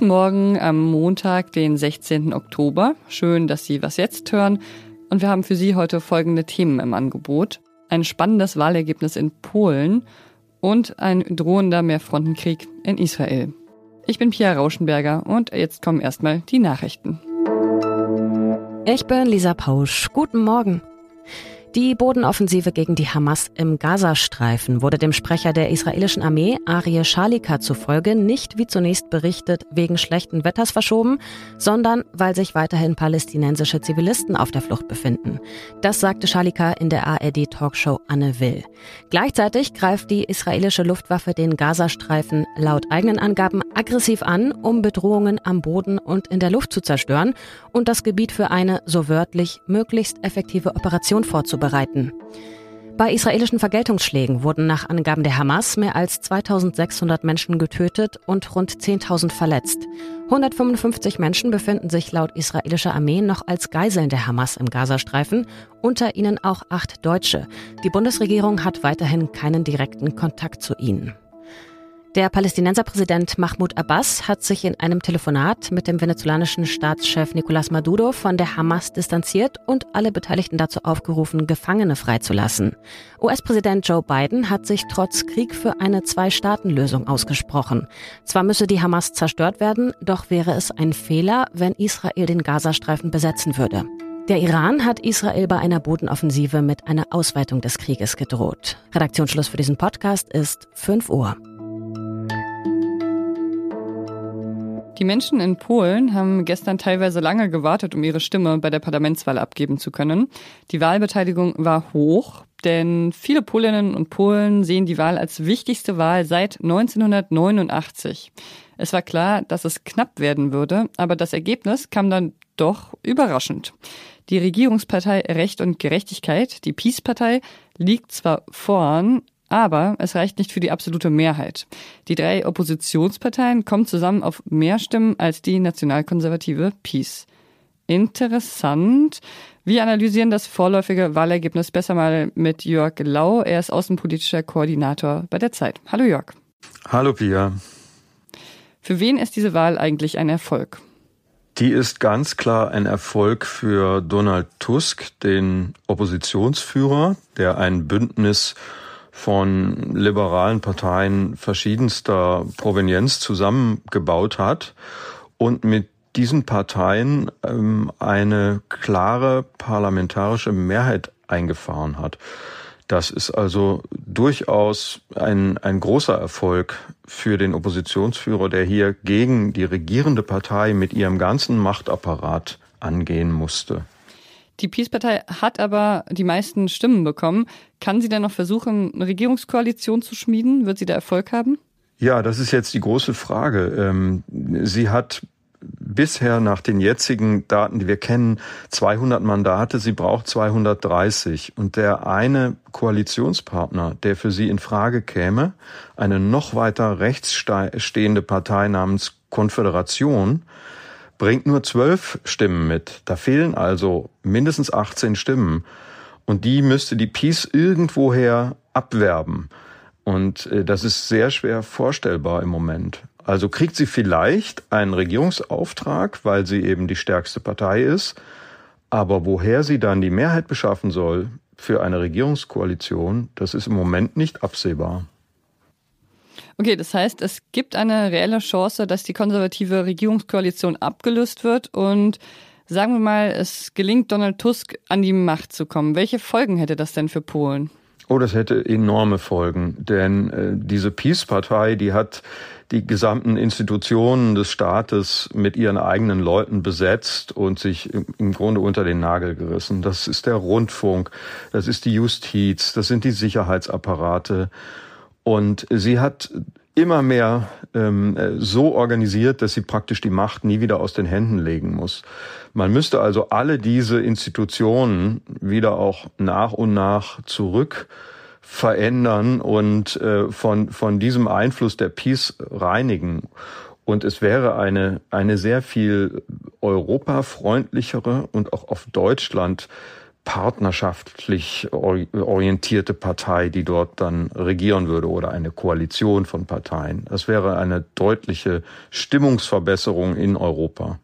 Guten Morgen am Montag, den 16. Oktober. Schön, dass Sie was jetzt hören. Und wir haben für Sie heute folgende Themen im Angebot. Ein spannendes Wahlergebnis in Polen und ein drohender Mehrfrontenkrieg in Israel. Ich bin Pia Rauschenberger und jetzt kommen erstmal die Nachrichten. Ich bin Lisa Pausch. Guten Morgen. Die Bodenoffensive gegen die Hamas im Gazastreifen wurde dem Sprecher der israelischen Armee, Arie Shalika, zufolge nicht, wie zunächst berichtet, wegen schlechten Wetters verschoben, sondern weil sich weiterhin palästinensische Zivilisten auf der Flucht befinden. Das sagte Shalika in der ARD-Talkshow Anne Will. Gleichzeitig greift die israelische Luftwaffe den Gazastreifen laut eigenen Angaben aggressiv an, um Bedrohungen am Boden und in der Luft zu zerstören und das Gebiet für eine, so wörtlich, möglichst effektive Operation vorzubereiten vorzubereiten. Bei israelischen Vergeltungsschlägen wurden nach Angaben der Hamas mehr als 2600 Menschen getötet und rund 10.000 verletzt. 155 Menschen befinden sich laut israelischer Armee noch als Geiseln der Hamas im Gazastreifen, unter ihnen auch acht Deutsche. Die Bundesregierung hat weiterhin keinen direkten Kontakt zu ihnen. Der Palästinenserpräsident Mahmoud Abbas hat sich in einem Telefonat mit dem venezolanischen Staatschef Nicolás Maduro von der Hamas distanziert und alle Beteiligten dazu aufgerufen, Gefangene freizulassen. US-Präsident Joe Biden hat sich trotz Krieg für eine Zwei-Staaten-Lösung ausgesprochen. Zwar müsse die Hamas zerstört werden, doch wäre es ein Fehler, wenn Israel den Gazastreifen besetzen würde. Der Iran hat Israel bei einer Bodenoffensive mit einer Ausweitung des Krieges gedroht. Redaktionsschluss für diesen Podcast ist 5 Uhr. Die Menschen in Polen haben gestern teilweise lange gewartet, um ihre Stimme bei der Parlamentswahl abgeben zu können. Die Wahlbeteiligung war hoch, denn viele Polinnen und Polen sehen die Wahl als wichtigste Wahl seit 1989. Es war klar, dass es knapp werden würde, aber das Ergebnis kam dann doch überraschend. Die Regierungspartei Recht und Gerechtigkeit, die Peace-Partei, liegt zwar vorn, aber es reicht nicht für die absolute Mehrheit. Die drei Oppositionsparteien kommen zusammen auf mehr Stimmen als die nationalkonservative Peace. Interessant. Wir analysieren das vorläufige Wahlergebnis besser mal mit Jörg Lau. Er ist außenpolitischer Koordinator bei der Zeit. Hallo Jörg. Hallo Pia. Für wen ist diese Wahl eigentlich ein Erfolg? Die ist ganz klar ein Erfolg für Donald Tusk, den Oppositionsführer, der ein Bündnis von liberalen Parteien verschiedenster Provenienz zusammengebaut hat und mit diesen Parteien ähm, eine klare parlamentarische Mehrheit eingefahren hat. Das ist also durchaus ein, ein großer Erfolg für den Oppositionsführer, der hier gegen die regierende Partei mit ihrem ganzen Machtapparat angehen musste. Die Peace-Partei hat aber die meisten Stimmen bekommen. Kann sie denn noch versuchen, eine Regierungskoalition zu schmieden? Wird sie da Erfolg haben? Ja, das ist jetzt die große Frage. Ähm, sie hat bisher nach den jetzigen Daten, die wir kennen, 200 Mandate. Sie braucht 230. Und der eine Koalitionspartner, der für sie in Frage käme, eine noch weiter rechts stehende Partei namens Konföderation, bringt nur zwölf Stimmen mit. Da fehlen also mindestens 18 Stimmen. Und die müsste die Peace irgendwoher abwerben. Und äh, das ist sehr schwer vorstellbar im Moment. Also kriegt sie vielleicht einen Regierungsauftrag, weil sie eben die stärkste Partei ist. Aber woher sie dann die Mehrheit beschaffen soll für eine Regierungskoalition, das ist im Moment nicht absehbar. Okay, das heißt, es gibt eine reelle Chance, dass die konservative Regierungskoalition abgelöst wird und sagen wir mal, es gelingt Donald Tusk an die Macht zu kommen. Welche Folgen hätte das denn für Polen? Oh, das hätte enorme Folgen, denn äh, diese Peace-Partei, die hat die gesamten Institutionen des Staates mit ihren eigenen Leuten besetzt und sich im, im Grunde unter den Nagel gerissen. Das ist der Rundfunk, das ist die Justiz, das sind die Sicherheitsapparate. Und sie hat immer mehr ähm, so organisiert, dass sie praktisch die Macht nie wieder aus den Händen legen muss. Man müsste also alle diese Institutionen wieder auch nach und nach zurück verändern und äh, von, von diesem Einfluss der Peace reinigen. Und es wäre eine, eine sehr viel europafreundlichere und auch auf Deutschland partnerschaftlich orientierte Partei, die dort dann regieren würde oder eine Koalition von Parteien. Das wäre eine deutliche Stimmungsverbesserung in Europa.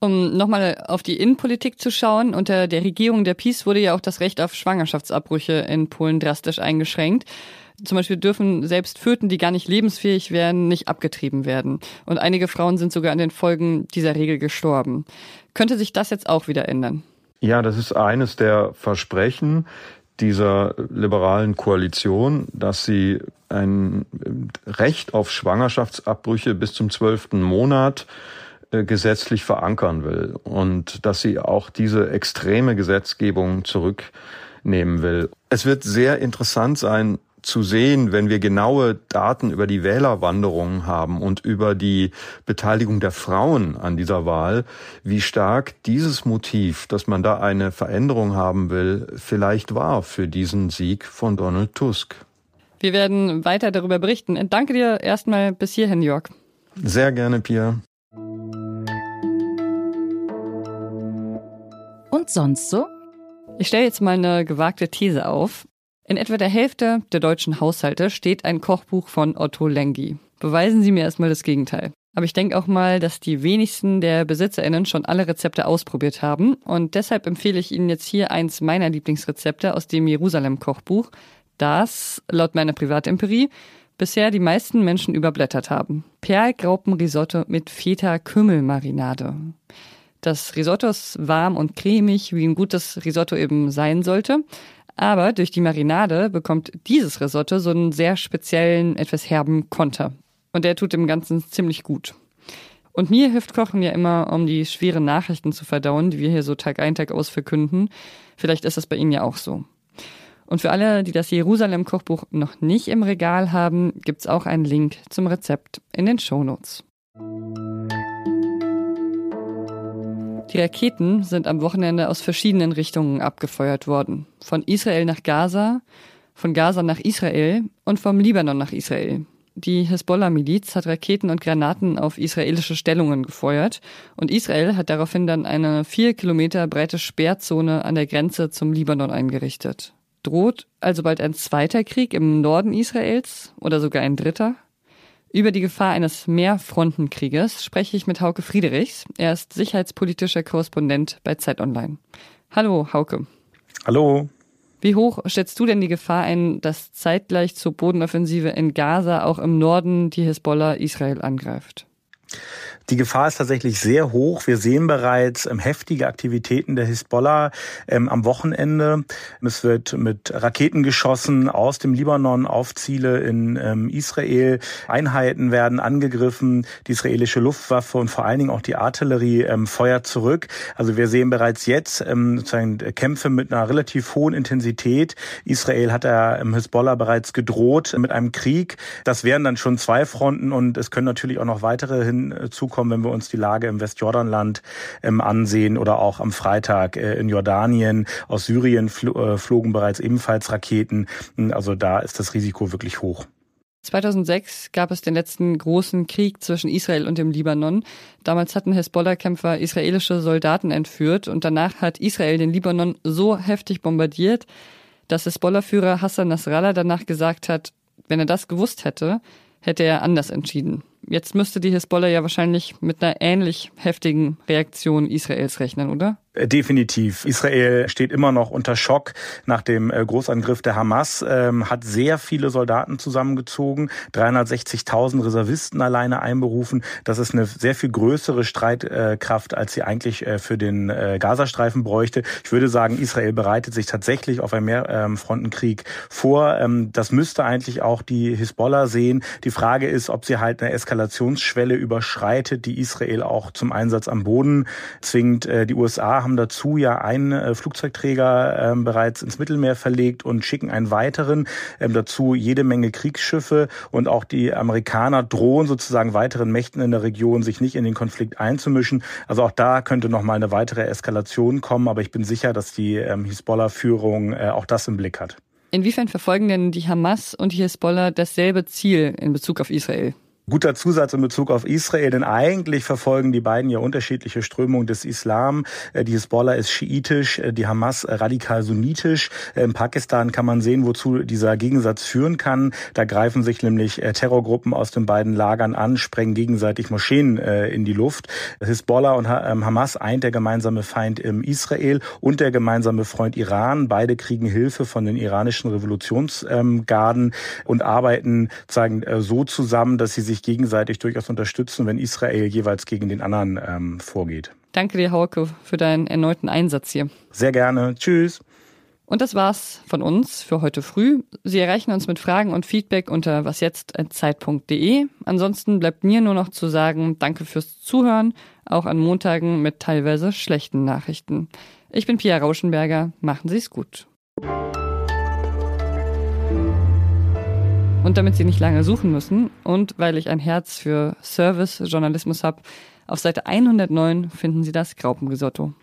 Um nochmal auf die Innenpolitik zu schauen, unter der Regierung der PiS wurde ja auch das Recht auf Schwangerschaftsabbrüche in Polen drastisch eingeschränkt. Zum Beispiel dürfen selbst Föten, die gar nicht lebensfähig werden, nicht abgetrieben werden. Und einige Frauen sind sogar an den Folgen dieser Regel gestorben. Könnte sich das jetzt auch wieder ändern? Ja, das ist eines der Versprechen dieser liberalen Koalition, dass sie ein Recht auf Schwangerschaftsabbrüche bis zum zwölften Monat äh, gesetzlich verankern will und dass sie auch diese extreme Gesetzgebung zurücknehmen will. Es wird sehr interessant sein, zu sehen, wenn wir genaue Daten über die Wählerwanderungen haben und über die Beteiligung der Frauen an dieser Wahl, wie stark dieses Motiv, dass man da eine Veränderung haben will, vielleicht war für diesen Sieg von Donald Tusk. Wir werden weiter darüber berichten. Danke dir erstmal bis hierhin, Jörg. Sehr gerne, Pia. Und sonst so? Ich stelle jetzt mal eine gewagte These auf. In etwa der Hälfte der deutschen Haushalte steht ein Kochbuch von Otto Lengi. Beweisen Sie mir erstmal das Gegenteil. Aber ich denke auch mal, dass die wenigsten der BesitzerInnen schon alle Rezepte ausprobiert haben. Und deshalb empfehle ich Ihnen jetzt hier eins meiner Lieblingsrezepte aus dem Jerusalem-Kochbuch, das, laut meiner Privatempirie, bisher die meisten Menschen überblättert haben. Perlgraupenrisotto mit Feta-Kümmel-Marinade. Das Risotto ist warm und cremig, wie ein gutes Risotto eben sein sollte. Aber durch die Marinade bekommt dieses Risotto so einen sehr speziellen, etwas herben Konter. Und der tut dem Ganzen ziemlich gut. Und mir hilft Kochen ja immer, um die schweren Nachrichten zu verdauen, die wir hier so Tag ein, Tag aus verkünden. Vielleicht ist das bei Ihnen ja auch so. Und für alle, die das Jerusalem-Kochbuch noch nicht im Regal haben, gibt's auch einen Link zum Rezept in den Shownotes. Die Raketen sind am Wochenende aus verschiedenen Richtungen abgefeuert worden. Von Israel nach Gaza, von Gaza nach Israel und vom Libanon nach Israel. Die Hezbollah-Miliz hat Raketen und Granaten auf israelische Stellungen gefeuert und Israel hat daraufhin dann eine vier Kilometer breite Sperrzone an der Grenze zum Libanon eingerichtet. Droht also bald ein zweiter Krieg im Norden Israels oder sogar ein dritter? Über die Gefahr eines Mehrfrontenkrieges spreche ich mit Hauke Friedrichs. Er ist sicherheitspolitischer Korrespondent bei Zeit Online. Hallo, Hauke. Hallo. Wie hoch schätzt du denn die Gefahr ein, dass zeitgleich zur Bodenoffensive in Gaza auch im Norden die Hisbollah Israel angreift? Die Gefahr ist tatsächlich sehr hoch. Wir sehen bereits ähm, heftige Aktivitäten der Hisbollah ähm, am Wochenende. Es wird mit Raketen geschossen aus dem Libanon auf Ziele in ähm, Israel. Einheiten werden angegriffen. Die israelische Luftwaffe und vor allen Dingen auch die Artillerie feuert zurück. Also wir sehen bereits jetzt sozusagen Kämpfe mit einer relativ hohen Intensität. Israel hat im Hisbollah bereits gedroht mit einem Krieg. Das wären dann schon zwei Fronten und es können natürlich auch noch weitere hinzukommen kommen, wenn wir uns die Lage im Westjordanland ähm, ansehen oder auch am Freitag äh, in Jordanien. Aus Syrien äh, flogen bereits ebenfalls Raketen. Also da ist das Risiko wirklich hoch. 2006 gab es den letzten großen Krieg zwischen Israel und dem Libanon. Damals hatten Hezbollah-Kämpfer israelische Soldaten entführt und danach hat Israel den Libanon so heftig bombardiert, dass Hezbollah-Führer Hassan Nasrallah danach gesagt hat, wenn er das gewusst hätte, hätte er anders entschieden. Jetzt müsste die Hisbollah ja wahrscheinlich mit einer ähnlich heftigen Reaktion Israels rechnen, oder? Äh, definitiv. Israel steht immer noch unter Schock nach dem äh, Großangriff der Hamas, ähm, hat sehr viele Soldaten zusammengezogen, 360.000 Reservisten alleine einberufen. Das ist eine sehr viel größere Streitkraft, als sie eigentlich äh, für den Gazastreifen bräuchte. Ich würde sagen, Israel bereitet sich tatsächlich auf einen Mehrfrontenkrieg vor. Ähm, das müsste eigentlich auch die Hisbollah sehen. Die Frage ist, ob sie halt eine Eskalationsschwelle überschreitet, die Israel auch zum Einsatz am Boden zwingt. Die USA haben dazu ja einen äh, Flugzeugträger ähm, bereits ins Mittelmeer verlegt und schicken einen weiteren. Ähm, dazu jede Menge Kriegsschiffe und auch die Amerikaner drohen sozusagen weiteren Mächten in der Region, sich nicht in den Konflikt einzumischen. Also auch da könnte noch mal eine weitere Eskalation kommen, aber ich bin sicher, dass die ähm, Hisbollah-Führung äh, auch das im Blick hat. Inwiefern verfolgen denn die Hamas und die Hisbollah dasselbe Ziel in Bezug auf Israel? Guter Zusatz in Bezug auf Israel, denn eigentlich verfolgen die beiden ja unterschiedliche Strömungen des Islam. Äh, die Hisbollah ist schiitisch, äh, die Hamas radikal sunnitisch. Äh, in Pakistan kann man sehen, wozu dieser Gegensatz führen kann. Da greifen sich nämlich Terrorgruppen aus den beiden Lagern an, sprengen gegenseitig Moscheen in die Luft. Hisbollah und ähm, Hamas eint der gemeinsame Feind im Israel und der gemeinsame Freund Iran. Beide kriegen Hilfe von den iranischen Revolutionsgarden und arbeiten sagen so zusammen, dass sie sich sich gegenseitig durchaus unterstützen, wenn Israel jeweils gegen den anderen ähm, vorgeht. Danke dir, Hauke, für deinen erneuten Einsatz hier. Sehr gerne. Tschüss. Und das war's von uns für heute früh. Sie erreichen uns mit Fragen und Feedback unter wasjetzt.zeit.de. Ansonsten bleibt mir nur noch zu sagen, danke fürs Zuhören, auch an Montagen mit teilweise schlechten Nachrichten. Ich bin Pia Rauschenberger. Machen Sie's gut. Und damit Sie nicht lange suchen müssen und weil ich ein Herz für Service-Journalismus habe, auf Seite 109 finden Sie das Graupenrisotto.